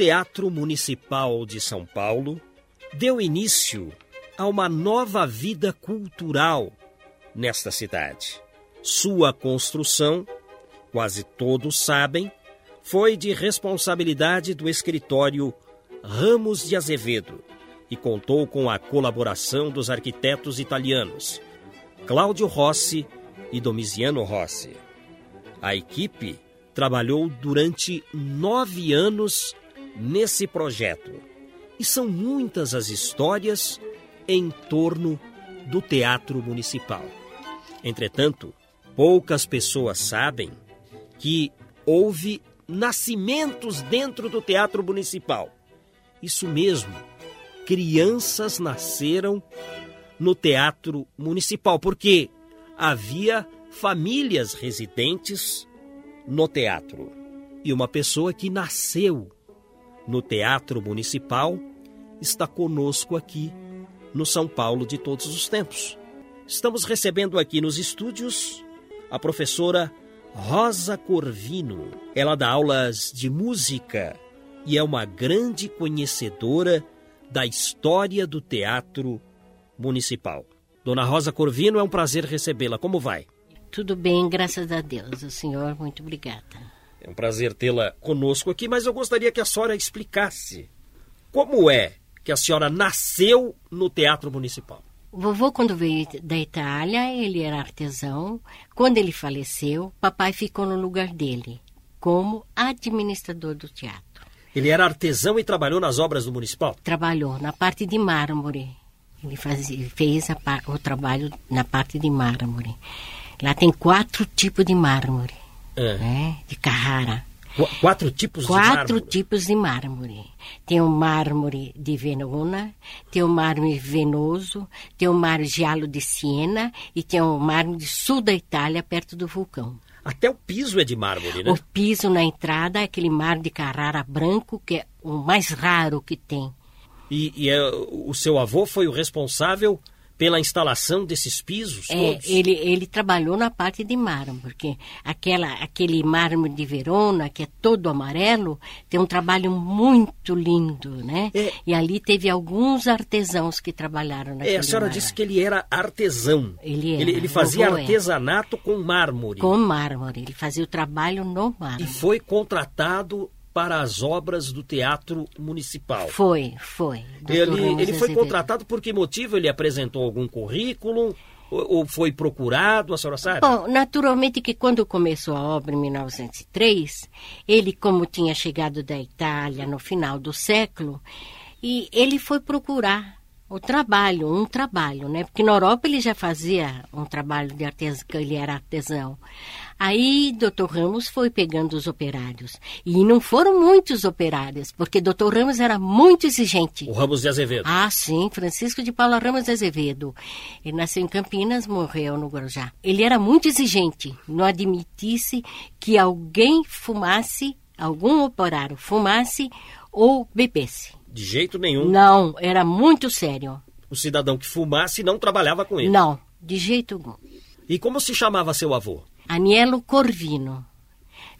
Teatro Municipal de São Paulo deu início a uma nova vida cultural nesta cidade. Sua construção, quase todos sabem, foi de responsabilidade do escritório Ramos de Azevedo e contou com a colaboração dos arquitetos italianos Cláudio Rossi e Domiziano Rossi. A equipe trabalhou durante nove anos nesse projeto e são muitas as histórias em torno do Teatro Municipal. Entretanto, poucas pessoas sabem que houve nascimentos dentro do Teatro Municipal. Isso mesmo, crianças nasceram no Teatro Municipal, porque havia famílias residentes no teatro. E uma pessoa que nasceu no Teatro Municipal está conosco aqui no São Paulo de todos os tempos. Estamos recebendo aqui nos estúdios a professora Rosa Corvino. Ela dá aulas de música e é uma grande conhecedora da história do teatro municipal. Dona Rosa Corvino, é um prazer recebê-la. Como vai? Tudo bem, graças a Deus. O senhor, muito obrigada. É um prazer tê-la conosco aqui, mas eu gostaria que a senhora explicasse como é que a senhora nasceu no Teatro Municipal. O vovô, quando veio da Itália, ele era artesão. Quando ele faleceu, papai ficou no lugar dele, como administrador do teatro. Ele era artesão e trabalhou nas obras do Municipal? Trabalhou na parte de mármore. Ele fazia, fez a, o trabalho na parte de mármore. Lá tem quatro tipos de mármore, é. né? De Carrara. Qu quatro tipos quatro de mármore? Quatro tipos de mármore. Tem o mármore de Venona, tem o mármore venoso, tem o mármore giallo de Siena e tem o mármore de sul da Itália, perto do vulcão. Até o piso é de mármore, né? O piso na entrada é aquele mármore de Carrara branco, que é o mais raro que tem. E, e é, o seu avô foi o responsável pela instalação desses pisos é, todos? Ele, ele trabalhou na parte de mármore, porque aquela, aquele mármore de Verona, que é todo amarelo, tem um trabalho muito lindo, né? É, e ali teve alguns artesãos que trabalharam naquele É, a senhora mármore. disse que ele era artesão. Ele, era, ele, ele fazia artesanato com mármore. Com mármore, ele fazia o trabalho no mármore. E foi contratado para as obras do Teatro Municipal. Foi, foi. Ele, ele foi contratado por que motivo? Ele apresentou algum currículo? Ou foi procurado, a senhora sabe? Bom, naturalmente que quando começou a obra em 1903, ele, como tinha chegado da Itália no final do século, e ele foi procurar o trabalho, um trabalho, né? Porque na Europa ele já fazia um trabalho de artesão, ele era artesão. Aí Dr. Ramos foi pegando os operários. E não foram muitos operários, porque Dr. Ramos era muito exigente. O Ramos de Azevedo. Ah, sim, Francisco de Paula Ramos de Azevedo. Ele nasceu em Campinas, morreu no Guarujá. Ele era muito exigente, não admitisse que alguém fumasse, algum operário fumasse ou bebesse. De jeito nenhum. Não, era muito sério. O cidadão que fumasse não trabalhava com ele. Não, de jeito algum. E como se chamava seu avô? Anielo Corvino.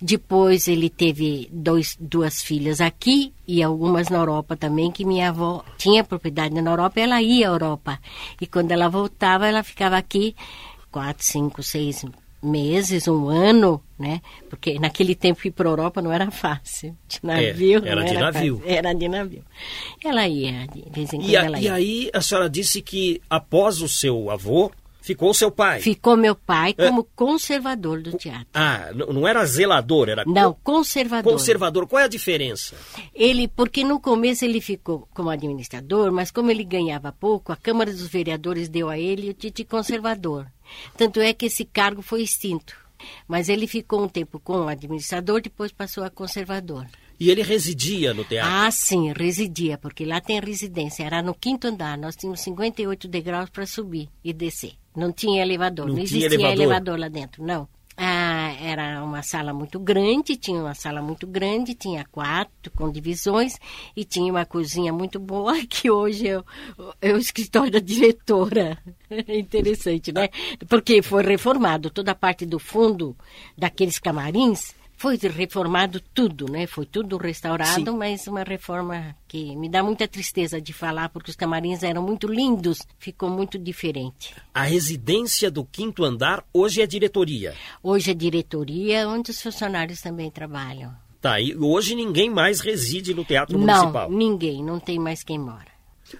Depois ele teve dois, duas filhas aqui e algumas na Europa também, que minha avó tinha propriedade na Europa e ela ia à Europa. E quando ela voltava, ela ficava aqui quatro, cinco, seis meses, um ano, né? Porque naquele tempo ir para a Europa não era fácil. De navio. É, era de era navio. Fácil. Era de navio. Ela ia, de vez em quando e, a, ela e ia. aí a senhora disse que após o seu avô, ficou seu pai. Ficou meu pai como é. conservador do teatro. Ah, não era zelador, era não conservador. Conservador. Qual é a diferença? Ele, porque no começo ele ficou como administrador, mas como ele ganhava pouco, a Câmara dos Vereadores deu a ele o título de conservador. Tanto é que esse cargo foi extinto. Mas ele ficou um tempo como administrador, depois passou a conservador. E ele residia no teatro? Ah, sim, residia, porque lá tem residência. Era no quinto andar, nós tínhamos 58 degraus para subir e descer. Não tinha elevador, não, não existia elevador. elevador. lá dentro, não. Ah, era uma sala muito grande, tinha uma sala muito grande, tinha quarto com divisões e tinha uma cozinha muito boa que hoje é o, é o escritório da diretora. Interessante, né? Porque foi reformado toda a parte do fundo daqueles camarins Foi reformado tudo, né? Foi tudo restaurado, Sim. mas uma reforma que me dá muita tristeza de falar, porque os camarins eram muito lindos, ficou muito diferente. A residência do quinto andar hoje é diretoria. Hoje é diretoria, onde os funcionários também trabalham. Tá, e hoje ninguém mais reside no Teatro não, Municipal. ninguém, não tem mais quem mora.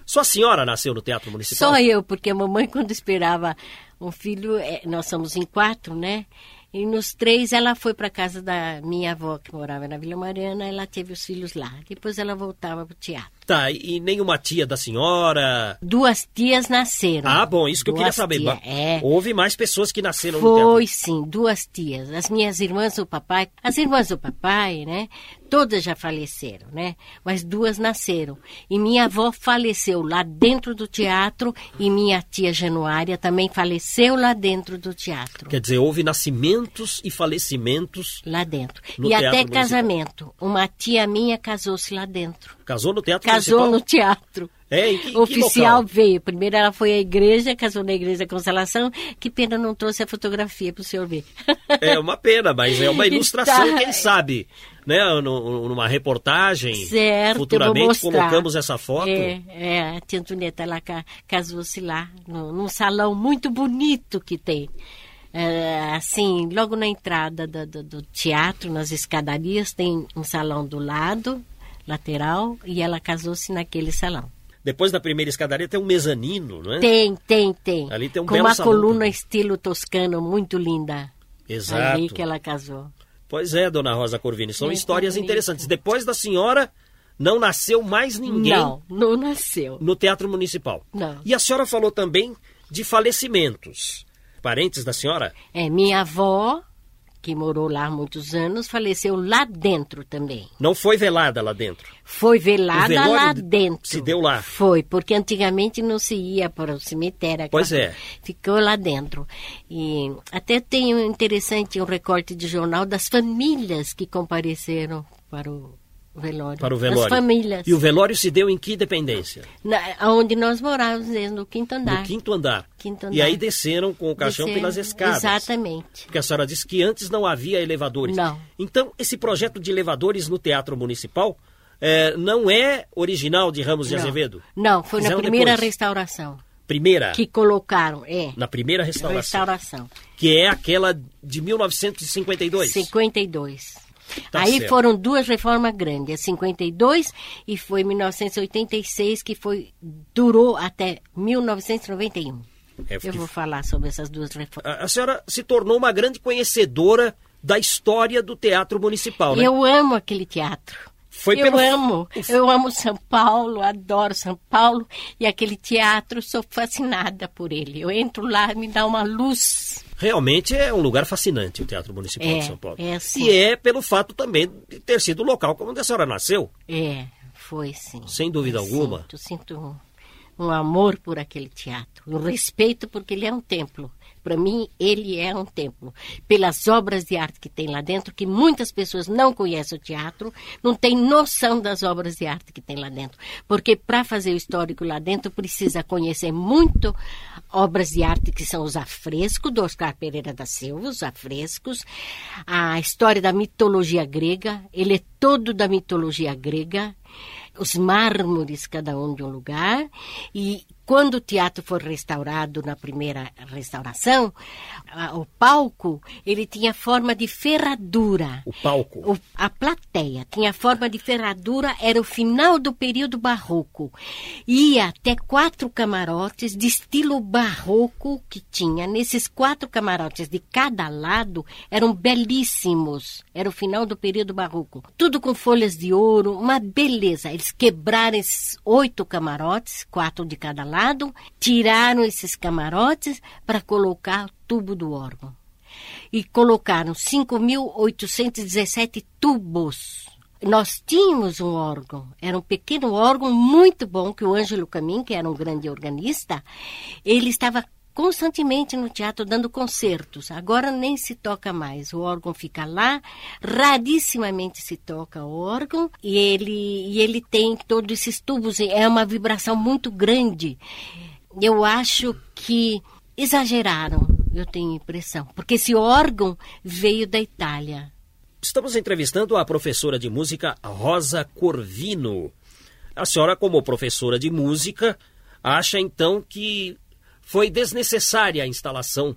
Sua senhora nasceu no Teatro Municipal? Só eu, porque a mamãe, quando esperava um filho, é, nós somos em quatro, né? E nos três ela foi para casa da minha avó, que morava na Vila Mariana, ela teve os filhos lá. Depois ela voltava para o teatro. Tá, e nenhuma tia da senhora? Duas tias nasceram. Ah, bom, isso que eu queria Duas saber. tia- é. Houve mais pessoas que nasceram. Foi sim, duas tias. As minhas irmãs do papai, as irmãs do papai, né? Todas já faleceram, né? Mas duas nasceram. E minha avó faleceu lá dentro do teatro e minha tia Januária também faleceu lá dentro do teatro. Quer dizer, houve nascimentos e falecimentos. Lá dentro. E até Municipal. casamento. Uma tia minha casou-se lá dentro. Casou no Teatro Casou Municipal? no teatro. É, que, que Oficial local? veio. Primeiro ela foi à igreja, casou na igreja Consolação. Que pena não trouxe a fotografia para o senhor ver. É uma pena, mas é uma ilustração, Tá. quem sabe, né? Numa reportagem. Certo, Futuramente colocamos essa foto. É, é, a tia Antonieta ela ca- casou-se lá, no- num salão muito bonito que tem. É, assim, logo na entrada da- do, do teatro, nas escadarias, tem um salão do lado, lateral, e ela casou-se naquele salão. Depois da primeira escadaria tem um mezanino, não é? Tem, tem, tem. Ali tem um Com uma coluna também. estilo toscano, muito linda. Exato. Ali que ela casou. Pois é, dona Rosa Corvini, são É, histórias bonito. interessantes. Depois da senhora, não nasceu mais ninguém Não, não nasceu. no Teatro Municipal. Não. E a senhora falou também de falecimentos. Parentes da senhora? É, minha avó, que morou lá há muitos anos, faleceu lá dentro também. Não foi velada lá dentro. Foi velada lá de- dentro. se deu lá. Foi, porque antigamente não se ia para o cemitério. Pois é. Ficou lá dentro. E até tem um interessante um recorte de jornal das famílias que compareceram para o velório. Para o velório. As famílias. E o velório se deu em que dependência? Na, onde nós morávamos, mesmo, no quinto andar. No quinto andar. Quinto E aí andar. desceram com o caixão Desceram- pelas escadas. Exatamente. Porque a senhora disse que antes não havia elevadores. Não. Então, esse projeto de elevadores no Teatro Municipal eh, não é original de Ramos de Não. Azevedo? Não, foi Fizeram na primeira depois. restauração Primeira. que colocaram. É. Na primeira restauração. Restauração. Que é aquela de 1952. 52. Tá Aí certo. foram duas reformas grandes, a 52 e foi 1986 que foi durou até 1991. É, Eu vou falar sobre essas duas reformas. a, a senhora se tornou uma grande conhecedora da história do Teatro Municipal, né? Eu amo aquele teatro. Foi eu pelo- amo, eu amo São Paulo, adoro São Paulo e aquele teatro, sou fascinada por ele. Eu entro lá, me dá uma luz. Realmente é um lugar fascinante o Teatro Municipal É, de São Paulo. é sim. E é pelo fato também de ter sido o local onde a senhora nasceu. É, foi sim. Sem dúvida Eu alguma. Sinto, sinto um, um amor por aquele teatro, um respeito porque ele é um templo. Para mim, ele é um templo. Pelas obras de arte que tem lá dentro, que muitas pessoas não conhecem o teatro, não têm noção das obras de arte que tem lá dentro. Porque para fazer o histórico lá dentro, precisa conhecer muito obras de arte que são os afrescos do Oscar Pereira da Silva, os afrescos, a história da mitologia grega, ele é todo da mitologia grega, os mármores, cada um de um lugar, e quando o teatro foi restaurado na primeira restauração, a- o palco, ele tinha forma de ferradura. O palco. O- a plateia tinha forma de ferradura, era o final do período barroco. Ia até quatro camarotes de estilo barroco que tinha. Nesses quatro camarotes de cada lado eram belíssimos. Era o final do período barroco. Tudo com folhas de ouro, uma beleza. Eles quebraram esses oito camarotes, quatro de cada lado, tiraram esses camarotes para colocar o tubo do órgão e colocaram 5.817 tubos. Nós tínhamos um órgão, era um pequeno órgão muito bom, que o Ângelo Camin, que era um grande organista, ele estava constantemente no teatro dando concertos. Agora nem se toca mais, o órgão fica lá, rarissimamente se toca o órgão e ele, e ele tem todos esses tubos, é uma vibração muito grande. Eu acho que exageraram, eu tenho impressão, porque esse órgão veio da Itália. Estamos entrevistando a professora de música Rosa Corvino. A senhora, como professora de música, acha então que foi desnecessária a instalação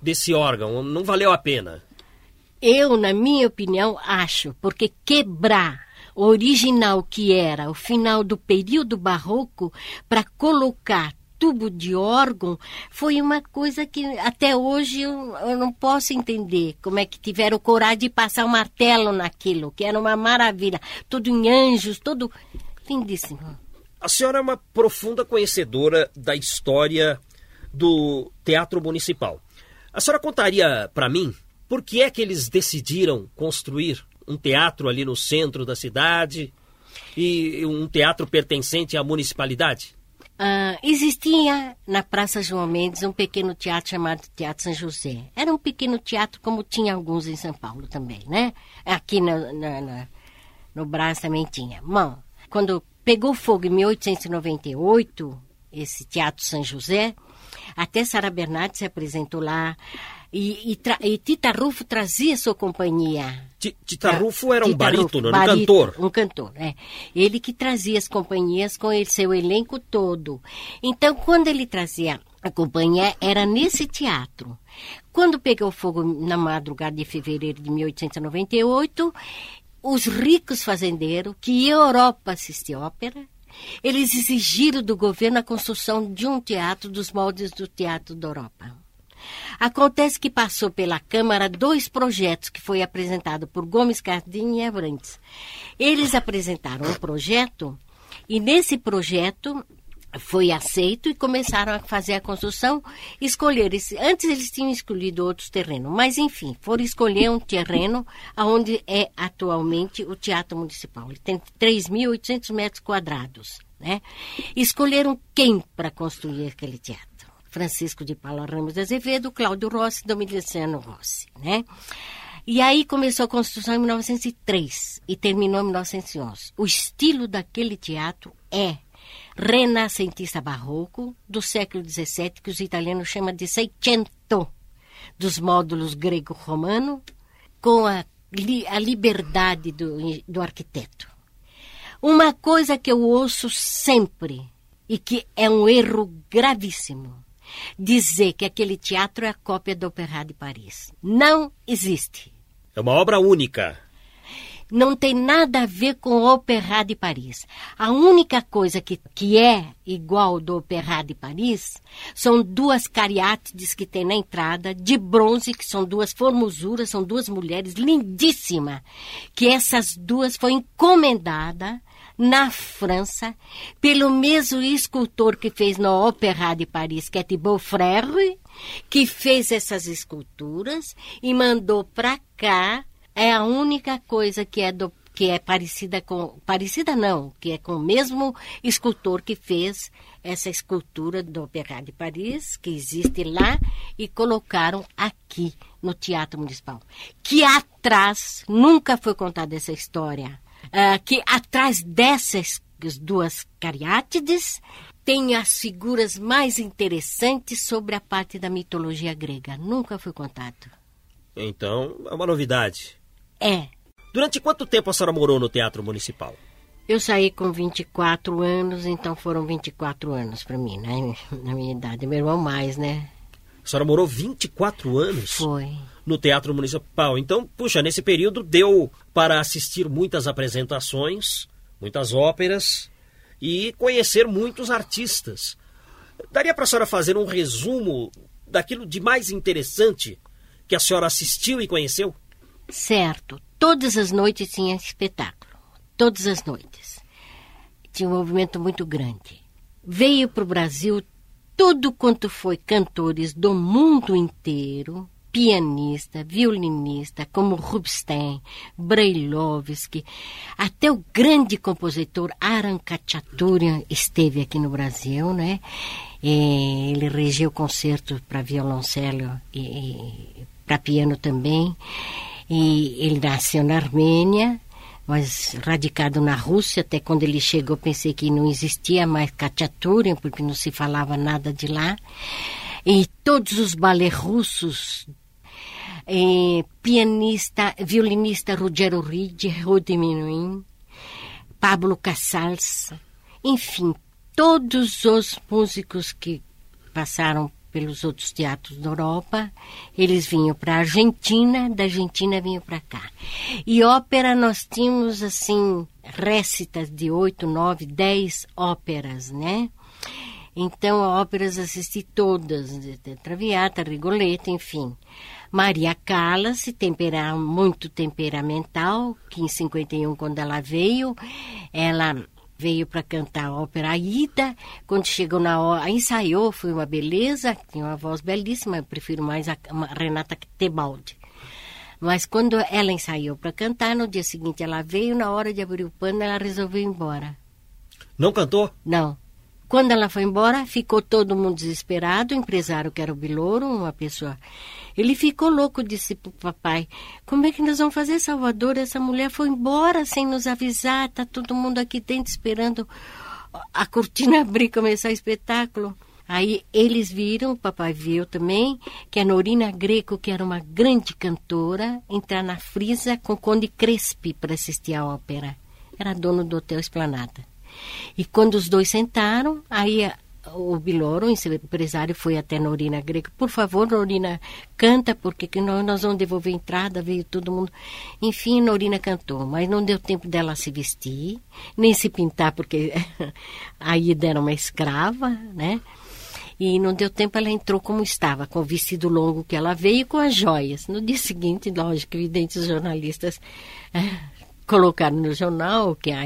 desse órgão, não valeu a pena? Eu, na minha opinião, acho, porque quebrar o original que era o final do período barroco para colocar tubo de órgão foi uma coisa que até hoje eu, eu, não posso entender como é que tiveram coragem de passar o um martelo naquilo, que era uma maravilha, tudo em anjos, todo lindíssimo. A senhora é uma profunda conhecedora da história do Teatro Municipal. A senhora contaria para mim por que é que eles decidiram construir um teatro ali no centro da cidade e um teatro pertencente à municipalidade? Uh, existia na Praça João Mendes um pequeno teatro chamado Teatro São José. Era um pequeno teatro como tinha alguns em São Paulo também, né? Aqui no, no, Brás também tinha. Bom, quando pegou fogo em 1898, esse Teatro São José, até Sara Bernardi se apresentou lá. E, e, e, Tita Rufo trazia sua companhia. Tita Rufo era um Tita barítono, Rufo, um cantor. Um cantor, é. Ele que trazia as companhias com ele, seu elenco todo. Então, quando ele trazia a companhia, era nesse teatro. Quando pegou fogo na madrugada de fevereiro de 1898, os ricos fazendeiros que iam à Europa assistir ópera, eles exigiram do governo a construção de um teatro dos moldes do Teatro da Europa. Acontece que passou pela Câmara dois projetos que foi apresentado por Gomes Cardim e Abrantes. Eles apresentaram um projeto e nesse projeto foi aceito e começaram a fazer a construção, escolher antes eles tinham escolhido outros terrenos, mas enfim, foram escolher um terreno onde é atualmente o Teatro Municipal. Ele tem 3.800 metros quadrados, né? Escolheram quem para construir aquele teatro? Francisco de Paula Ramos de Azevedo, Cláudio Rossi, Domiciano Rossi, né? E aí começou a construção em 1903 e terminou em 1911. O estilo daquele teatro é renascentista barroco do século XVII, que os italianos chamam de Seicento, dos módulos grego-romano, com a, a liberdade do, do arquiteto. Uma coisa que eu ouço sempre e que é um erro gravíssimo, dizer que aquele teatro é a cópia do Opéra de Paris. Não existe. É uma obra única não tem nada a ver com o Opéra de Paris. A única coisa que, que é igual do Opéra de Paris são duas cariátides que tem na entrada, de bronze, que são duas formosuras, são duas mulheres lindíssimas, que essas duas foi encomendada na França pelo mesmo escultor que fez no Opéra de Paris, que é Thibaut Frère, que fez essas esculturas e mandou para cá é a única coisa que é do que é parecida com parecida não, que é com o mesmo escultor que fez essa escultura do Opéra de Paris, que existe lá e colocaram aqui no Teatro Municipal. Que atrás nunca foi contada essa história. Uh, que atrás dessas duas cariátides tem as figuras mais interessantes sobre a parte da mitologia grega. Nunca foi contado. Então, é uma novidade. É. Durante quanto tempo a senhora morou no Teatro Municipal? Eu saí com 24 anos, então foram 24 anos para mim, né? Na minha idade. Meu irmão mais, né? A senhora morou 24 anos? Foi. No Teatro Municipal. Então, puxa, nesse período deu para assistir muitas apresentações, muitas óperas e conhecer muitos artistas. Daria para a senhora fazer um resumo daquilo de mais interessante que a senhora assistiu e conheceu? Certo. Todas as noites tinha espetáculo. Todas as noites. Tinha um movimento muito grande. Veio para o Brasil tudo quanto foi cantores do mundo inteiro, pianista, violinista, como Rubinstein, Brailovsky, até o grande compositor Aran Khachaturian esteve aqui no Brasil, né? E ele regeu concerto para violoncelo e, e para piano também. E ele nasceu na Armênia, mas radicado na Rússia. Até quando ele chegou, pensei que não existia mais Khachaturian, porque não se falava nada de lá. E todos os balés russos, pianista, violinista Rogério Ride, Rodiminuim, Pablo Casals, enfim, todos os músicos que passaram pelos outros teatros da Europa, eles vinham para a Argentina, da Argentina vinham para cá. E ópera nós tínhamos assim récitas de oito, nove, dez óperas, né? Então, óperas assisti todas, Traviata, Rigoletto, enfim. Maria Callas, tempera, muito temperamental, que em 51, quando ela veio, ela veio para cantar a ópera Aida. Quando chegou na hora, ensaiou, foi uma beleza, tinha uma voz belíssima, eu prefiro mais a, Renata Tebaldi. Mas quando ela ensaiou para cantar, no dia seguinte ela veio, na hora de abrir o pano, ela resolveu ir embora. Não cantou? Não. Quando ela foi embora, ficou todo mundo desesperado. O empresário, que era o Bilouro, uma pessoa. Ele ficou louco, disse para o papai: Como é que nós vamos fazer, Salvador? Essa mulher foi embora sem nos avisar. Está todo mundo aqui dentro esperando a cortina abrir começar o espetáculo. Aí eles viram, o papai viu também, que a Norina Greco, que era uma grande cantora, entrar na frisa com Conde Crespi para assistir a ópera. Era dono do Hotel Esplanada. E quando os dois sentaram, aí o Biloro, o empresário, foi até Norina Greco. Por favor, Norina, canta, porque nós, vamos devolver a entrada, veio todo mundo. Enfim, Norina cantou, mas não deu tempo dela se vestir, nem se pintar, porque a Ida era uma escrava, né? E não deu tempo, ela entrou como estava, com o vestido longo que ela veio com as joias. No dia seguinte, lógico, evidente, os jornalistas colocaram no jornal que a,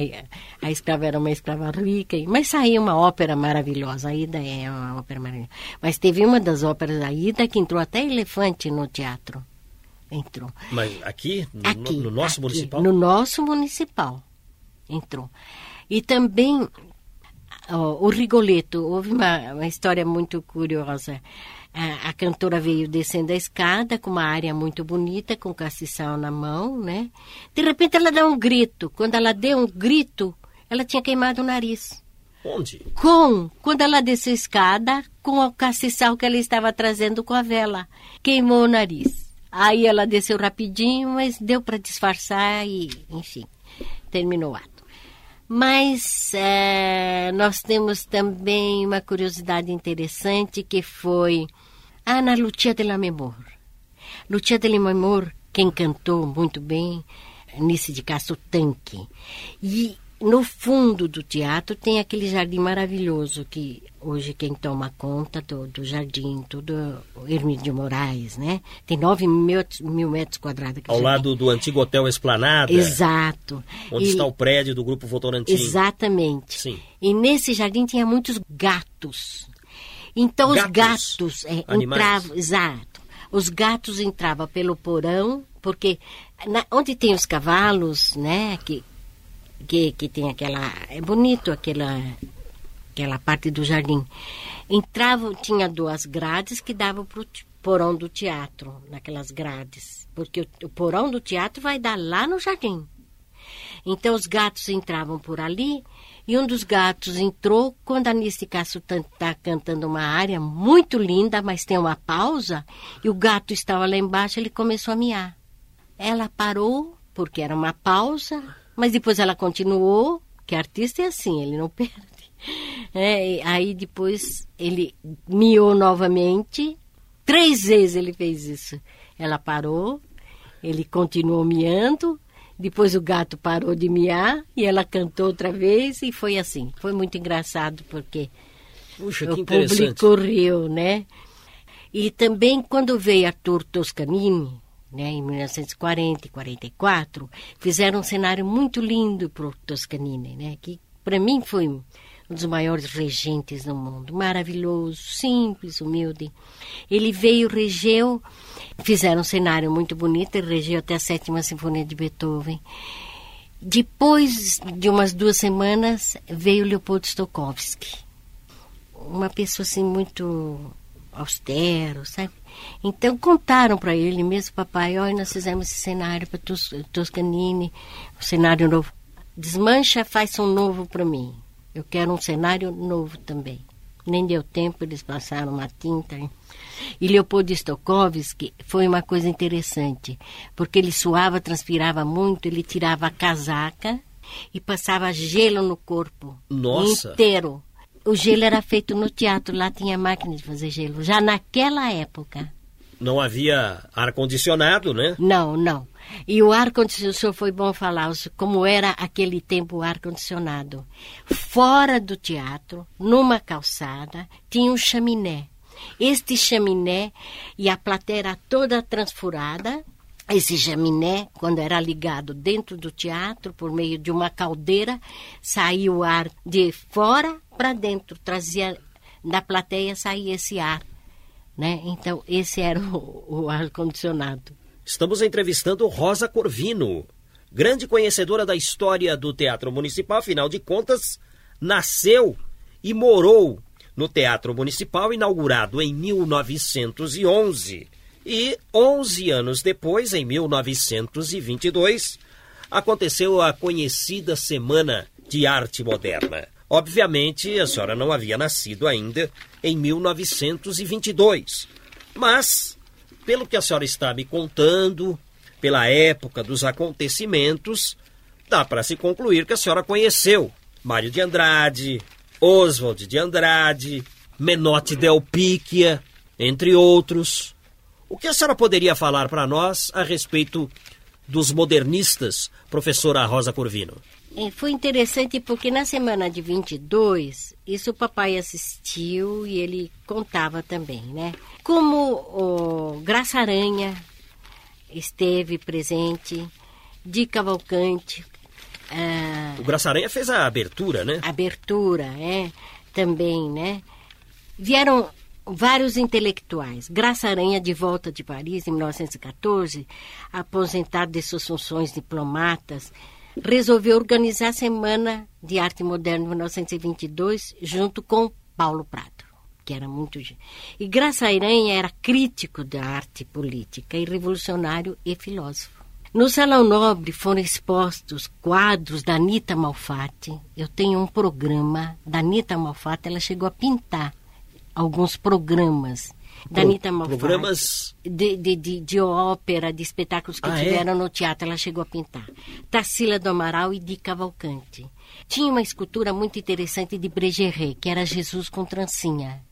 a escrava era uma escrava rica, mas saiu uma ópera maravilhosa. A Ida é uma ópera maravilhosa. Mas teve uma das óperas da Ida que entrou até elefante no teatro. Entrou. Mas aqui? No, aqui, no nosso aqui, municipal? No nosso municipal. Entrou. E também o Rigoletto, houve uma, uma história muito curiosa. A, a, cantora veio descendo a escada com uma área muito bonita, com castiçal na mão, né? De repente ela dá um grito. Quando ela deu um grito, ela tinha queimado o nariz. Onde? Com, quando ela desceu a escada, com o castiçal que ela estava trazendo com a vela. Queimou o nariz. Aí ela desceu rapidinho, mas deu para disfarçar e, enfim, terminou o ato. Mas é, nós temos também uma curiosidade interessante que foi Ana Lucia de la Memor. Lucia de la Memor, quem cantou muito bem, Nice de Castro Tanque. E no fundo do teatro tem aquele jardim maravilhoso que hoje quem toma conta do, do jardim, tudo Hermínio de Moraes, né? Tem 9 mil, mil metros quadrados. Ao lado do antigo Hotel Esplanada. Exato. Onde E- está o prédio do Grupo Votorantim. Exatamente. Sim. E nesse jardim tinha muitos gatos. Então os Gatos? gatos é, entravam, exato. Os gatos entravam pelo porão, porque na- onde tem os cavalos, né, que, que, que tem aquela. É bonito aquela, aquela parte do jardim. Entravam, tinha duas grades que davam para o porão do teatro, naquelas grades. Porque o, o porão do teatro vai dar lá no jardim. Então os gatos entravam por ali e um dos gatos entrou quando a Anice Castro está cantando uma área muito linda, mas tem uma pausa, e o gato estava lá embaixo, ele começou a miar. Ela parou, porque era uma pausa, mas depois ela continuou, que artista é assim, ele não perde. É, e aí depois ele miou novamente, três vezes ele fez isso. Ela parou, ele continuou miando, depois o gato parou de miar e ela cantou outra vez e foi assim. Foi muito engraçado porque Puxa, o público riu, né? E também quando veio Arthur Toscanini, né, em 1940 e 44, fizeram um cenário muito lindo para o Toscanini, né? Que para mim foi um dos maiores regentes do mundo, maravilhoso, simples, humilde. Ele veio, regeu, fizeram um cenário muito bonito, ele regeu até a sétima sinfonia de Beethoven. Depois de umas duas semanas veio Leopoldo Stokowski, uma pessoa assim muito austero, sabe? Então contaram para ele mesmo, papai, olha, nós fizemos esse cenário para Tos, Toscanini, um cenário novo. Desmancha, faz um novo para mim. Eu quero um cenário novo também. Nem deu tempo, eles passaram uma tinta. E Leopoldo Stokowski foi uma coisa interessante, porque ele suava, transpirava muito, ele tirava a casaca e passava gelo no corpo Nossa. inteiro. O gelo era feito no teatro, lá tinha máquina de fazer gelo, já naquela época. Não havia ar-condicionado, né? Não, não. E o ar-condicionado, foi bom falar, como era aquele tempo o ar-condicionado. Fora do teatro, numa calçada, tinha um chaminé. Este chaminé e a plateia era toda transfurada. Esse chaminé, quando era ligado dentro do teatro, por meio de uma caldeira, saía o ar de fora para dentro, trazia da plateia saía esse ar né? Então, esse era o, o ar-condicionado. Estamos entrevistando Rosa Corvino, grande conhecedora da história do Teatro Municipal, afinal de contas, nasceu e morou no Teatro Municipal, inaugurado em 1911. E 11 anos depois, em 1922, aconteceu a conhecida Semana de Arte Moderna. Obviamente, a senhora não havia nascido ainda em 1922. Mas, pelo que a senhora está me contando, pela época dos acontecimentos, dá para se concluir que a senhora conheceu Mário de Andrade, Oswald de Andrade, Menotti Del Picchia, entre outros. O que a senhora poderia falar para nós a respeito dos modernistas, professora Rosa Corvino? É, foi interessante porque na semana de 22, isso o papai assistiu e ele contava também, né? Como o Graça Aranha esteve presente, de Cavalcante. Ah, o Graça Aranha fez a abertura, né? Abertura, é, também, né? Vieram vários intelectuais. Graça Aranha, de volta de Paris, em 1914, aposentado de suas funções diplomatas, resolveu organizar a Semana de Arte Moderna de 1922 junto com Paulo Prado, que era muito. E Graça Aranha era crítico da arte política e revolucionário e filósofo. No Salão Nobre foram expostos quadros da Anita Malfatti. Eu tenho um programa da Anita Malfatti, ela chegou a pintar alguns programas da Anitta Malfatti. Programas... De, de, de, de, ópera, de espetáculos que ah, é? tiveram é? no teatro, ela chegou a pintar. Tarsila do Amaral e de Cavalcante. Tinha uma escultura muito interessante de Bregeré, que era Jesus com trancinha.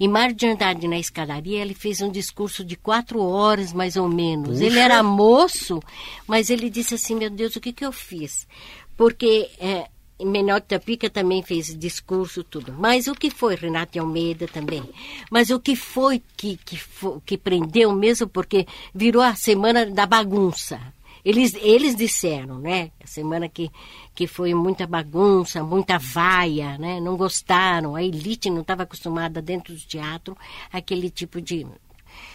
E Mário de Andrade, na escadaria, ele fez um discurso de quatro horas, mais ou menos. Puxa. Ele era moço, mas ele disse assim, meu Deus, o que, que eu fiz? Porque... É, Menor Tapica também fez discurso, tudo. Mas o que foi Renato de Almeida também? Mas o que foi que, que, que prendeu mesmo, porque virou a semana da bagunça. Eles, eles disseram, né? A semana que, que foi muita bagunça, muita vaia, né? Não gostaram. A elite não estava acostumada dentro do teatro aquele tipo de,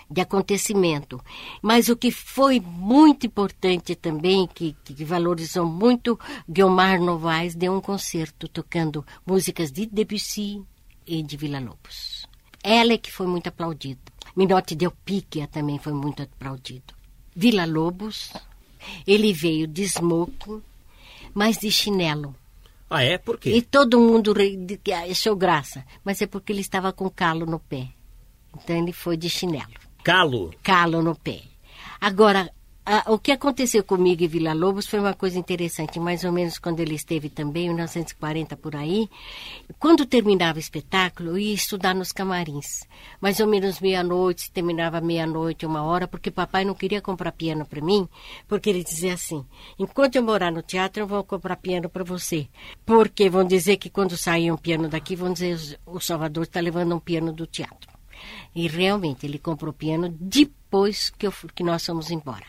de acontecimento. Mas o que foi muito importante também, que, que valorizou muito, Guilmar Novaes deu um concerto tocando músicas de Debussy e de Vila Lobos. Ela é que foi muito aplaudida. Minotti Del Picchia também foi muito aplaudido. Vila Lobos, ele veio de smoking, mas de chinelo. Ah, é? Por quê? E todo mundo achou graça. Mas é porque ele estava com calo no pé. Então ele foi de chinelo. Calo. Calo no pé. Agora, a, o que aconteceu comigo em Vila Lobos foi uma coisa interessante, mais ou menos quando ele esteve também, em 1940 por aí. Quando terminava o espetáculo, eu ia estudar nos camarins. Mais ou menos meia-noite, terminava meia-noite, uma hora, porque papai não queria comprar piano para mim, porque ele dizia assim: enquanto eu morar no teatro, eu vou comprar piano para você. Porque vão dizer que quando sair um piano daqui, vão dizer o Salvador está levando um piano do teatro. E realmente ele comprou piano depois que, eu, que nós fomos embora.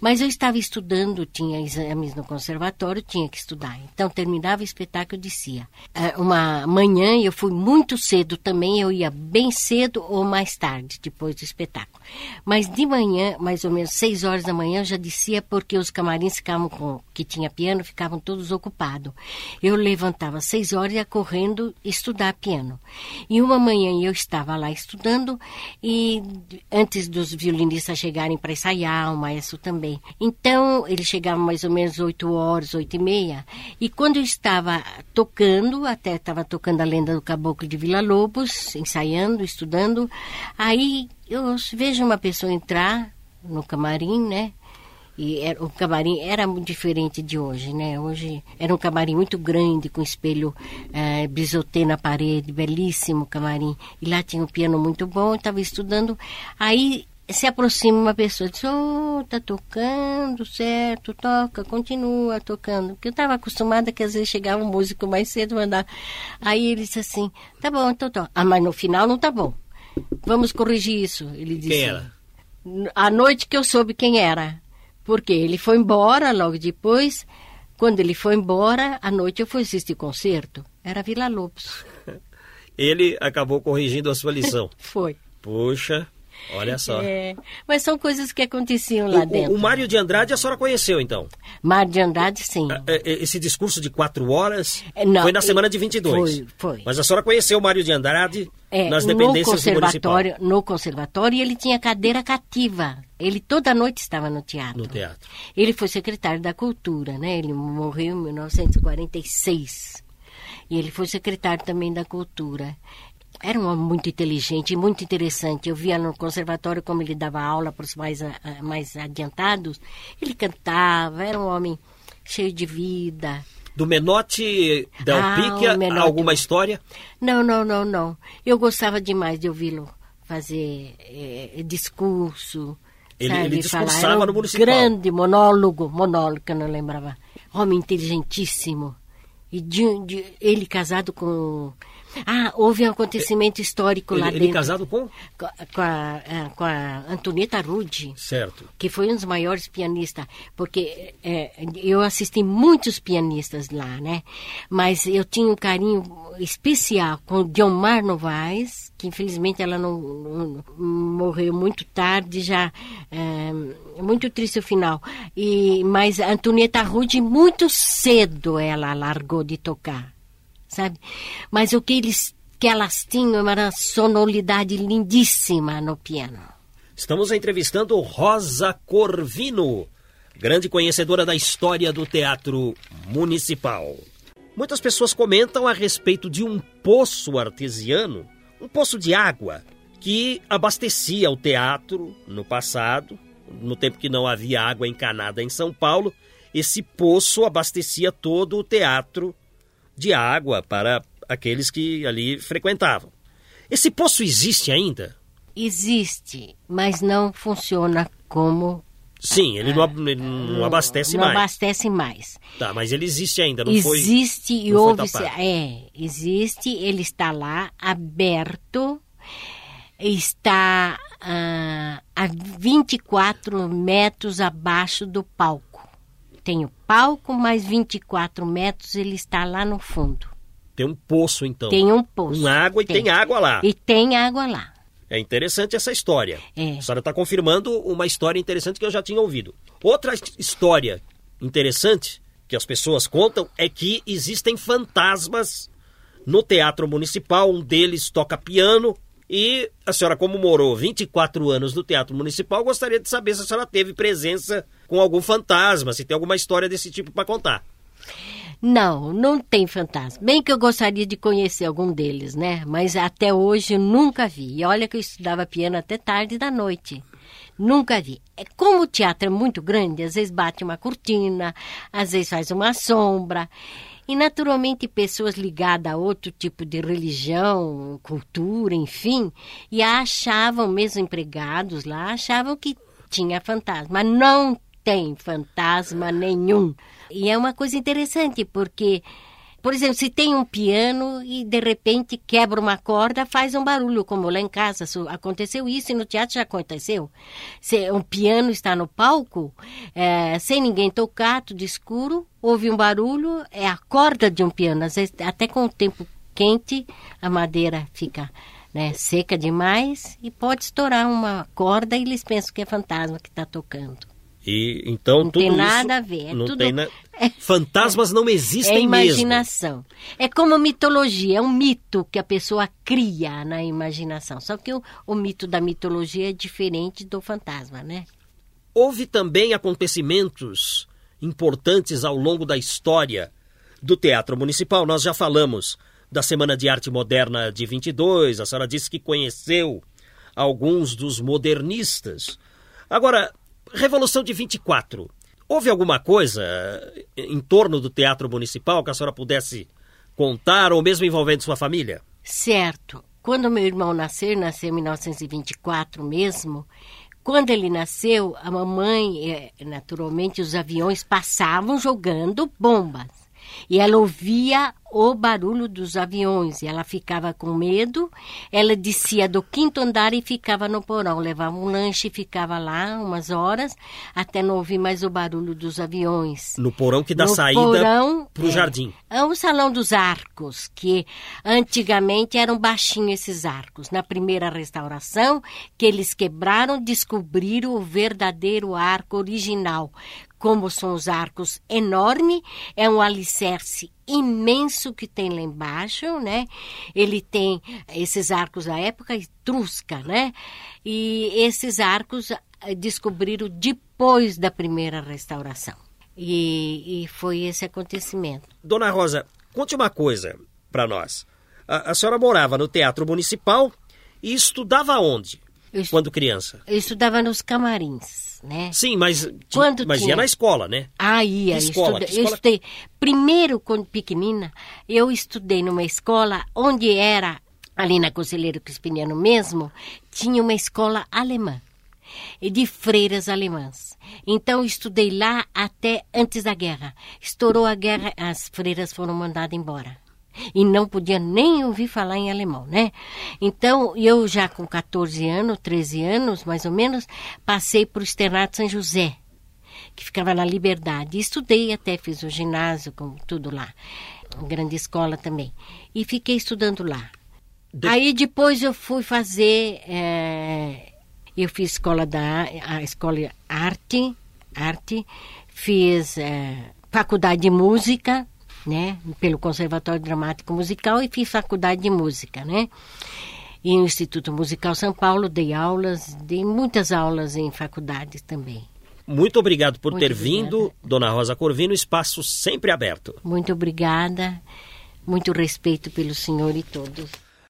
Mas eu estava estudando, tinha exames no conservatório, tinha que estudar. Então terminava o espetáculo, eu dizia. Uh, uma manhã eu fui muito cedo também, eu ia bem cedo ou mais tarde, depois do espetáculo. Mas de manhã, mais ou menos seis horas da manhã, eu já descia porque os camarins ficavam com que tinha piano, ficavam todos ocupados. Eu levantava às seis horas e ia correndo estudar piano. E uma manhã eu estava lá estudando e antes dos violinos violinistas chegarem para ensaiar, o maestro também. Então, ele chegava mais ou menos 8 horas, 8 e meia. E quando eu estava tocando, até estava tocando a lenda do Caboclo de Vila Lobos, ensaiando, estudando, aí eu vejo uma pessoa entrar no camarim, né? E era, o camarim era muito diferente de hoje, né? Hoje era um camarim muito grande, com espelho é, bisotê na parede, belíssimo camarim. E lá tinha um piano muito bom, estava estudando. Aí se aproxima uma pessoa e diz, oh, tá tocando, certo, toca, continua tocando. Porque eu estava acostumada que às vezes chegava um músico mais cedo, mandar. Aí ele disse assim, tá bom, então toca. Ah, mas no final não tá bom. Vamos corrigir isso. Ele disse. Quem era? À noite que eu soube quem era. Porque ele foi embora logo depois. Quando ele foi embora, à noite eu fui assistir concerto. Era Vila Lobos. Ele acabou corrigindo a sua lição. foi. Puxa, Olha só. É, mas são coisas que aconteciam lá o, dentro. O, Mário de Andrade a senhora conheceu, então? Mário de Andrade, sim. É, é, esse discurso de quatro horas Não, foi na semana de 22. Foi, foi. Mas a senhora conheceu o Mário de Andrade É, nas no dependências do conservatório, municipal? no conservatório ele tinha cadeira cativa. Ele toda noite estava no teatro. No teatro. Ele foi secretário da Cultura, né? Ele morreu em 1946. E ele foi secretário também da Cultura. Era um homem muito inteligente e muito interessante. Eu via no conservatório como ele dava aula para os mais, a- a- mais adiantados. Ele cantava, era um homem cheio de vida. Do Menotti Del Ah, o Menotti. alguma história? Não, não, não, não. Eu gostava demais de ouvi-lo fazer eh, discurso. Ele- sabe, ele falar. discursava Era um no municipal. Grande monólogo, monólogo que eu não lembrava. Homem inteligentíssimo. E de, de- ele casado com. Ah, houve um acontecimento histórico lá Ele, ele dentro. casado com? Com, a- com a, ah, com a Antonieta Rudi Certo. que foi um dos maiores pianistas, porque é, eu assisti muitos pianistas lá, né? Mas eu tinha um carinho especial com Guilmar Novaes, que infelizmente ela não, não- morreu muito tarde, já é, muito triste o final. E mas a Antonieta Rude muito cedo ela largou de tocar sabe? Mas o que eles que elas tinham era uma sonoridade lindíssima no piano. Estamos entrevistando Rosa Corvino, grande conhecedora da história do teatro municipal. Muitas pessoas comentam a respeito de um poço artesiano, um poço de água, que abastecia o teatro no passado, no tempo que não havia água encanada em São Paulo. Esse poço abastecia todo o teatro de água para aqueles que ali frequentavam. Esse poço existe ainda? Existe, mas não funciona como Sim, ele não, ab- ele não abastece não mais. abastece mais. Tá, mas ele existe ainda, não foi? existe e não houve é, existe, ele está lá aberto, está ah, a 24 metros abaixo do palco. Tem o palco, mais 24 metros, ele está lá no fundo. Tem um poço, então. Tem um poço. Com água e tem. água lá. E tem água lá. É interessante essa história. É. A senhora está confirmando uma história interessante que eu já tinha ouvido. Outra his- história interessante que as pessoas contam é que existem fantasmas no Teatro Municipal. Um deles toca piano. E a senhora, como morou 24 anos no Teatro Municipal, gostaria de saber se a senhora teve presença com algum fantasma, se tem alguma história desse tipo para contar. Não, não tem fantasma. Bem que eu gostaria de conhecer algum deles, né? Mas até hoje nunca vi. E olha que eu estudava piano até tarde da noite. Nunca vi. É, Como o teatro é muito grande, às vezes bate uma cortina, às vezes faz uma sombra. E naturalmente pessoas ligadas a outro tipo de religião, cultura, enfim, e achavam, mesmo empregados lá, achavam que tinha fantasma. Não tem fantasma nenhum. E é uma coisa interessante, porque, por exemplo, se tem um piano e de repente quebra uma corda, faz um barulho, como lá em casa aconteceu isso e no teatro já aconteceu. Se um piano está no palco, eh, sem ninguém tocar, tudo escuro, houve um barulho, é a corda de um piano. Às vezes, até com o tempo quente, a madeira fica né, seca demais e pode estourar uma corda e eles pensam que é fantasma que está tocando. E então Não tudo tem nada a ver, é não tudo- tem na- é- Fantasmas não É existem mesmo. imaginação. É como mitologia, é um mito que a pessoa cria na imaginação. Só que o, o mito da mitologia é diferente do fantasma, né? Houve também acontecimentos importantes ao longo da história do Teatro Municipal. Nós já falamos da Semana de Arte Moderna de 22, a senhora disse que conheceu alguns dos modernistas. Agora, Revolução de 24. Houve alguma coisa em torno do Teatro Municipal que a senhora pudesse contar, ou mesmo envolvendo sua família? Certo. Quando meu irmão nasceu, nasceu em 1924 mesmo, quando ele nasceu, a mamãe, eh, naturalmente, os aviões passavam jogando bombas. E ela ouvia o barulho dos aviões e ela ficava com medo. Ela descia do quinto andar e ficava no porão. Levava um lanche e ficava lá umas horas até não ouvir mais o barulho dos aviões. No porão que dá No saída para o é. jardim. É o Salão dos Arcos, que antigamente eram baixinhos esses arcos. Na primeira restauração, que eles quebraram, descobriram o verdadeiro arco original. Como são os arcos enormes, é um alicerce imenso que tem lá embaixo, né? Ele tem esses arcos da época etrusca, né? E esses arcos eh, descobriram depois da primeira restauração. E, e foi esse acontecimento. Dona Rosa, conte uma coisa para nós. A, a senhora morava no Teatro Municipal e estudava onde? Eu Quando criança? Eu estudava nos camarins, né? Sim, mas, Quando mas ia tinha? na escola, né? Ah, ia. Escola? estudei- Que Eu escola? estudei. Primeiro, quando pequenina, eu estudei numa escola onde era, ali na Conselheiro Crispiniano mesmo, tinha uma escola alemã. De freiras alemãs. Então, eu estudei lá até antes da guerra. Estourou a guerra, as freiras foram mandadas embora. E não podia nem ouvir falar em alemão, né? Então, eu já com 14 anos, 13 anos, mais ou menos, passei para o Externato São José que ficava na Liberdade. Estudei até, fiz o ginásio, com tudo lá. Uma grande escola também. E fiquei estudando lá. De- Aí depois eu fui fazer. eh, eu fiz escola da a escola arte, arte, fiz eh, faculdade de música, né, pelo Conservatório Dramático Musical e fiz faculdade de música, né? E no Instituto Musical São Paulo dei aulas, dei muitas aulas em faculdades também. Muito obrigado por Muito ter obrigada. vindo, Dona Rosa Corvino, espaço sempre aberto. Muito obrigada. Muito respeito pelo senhor e todos.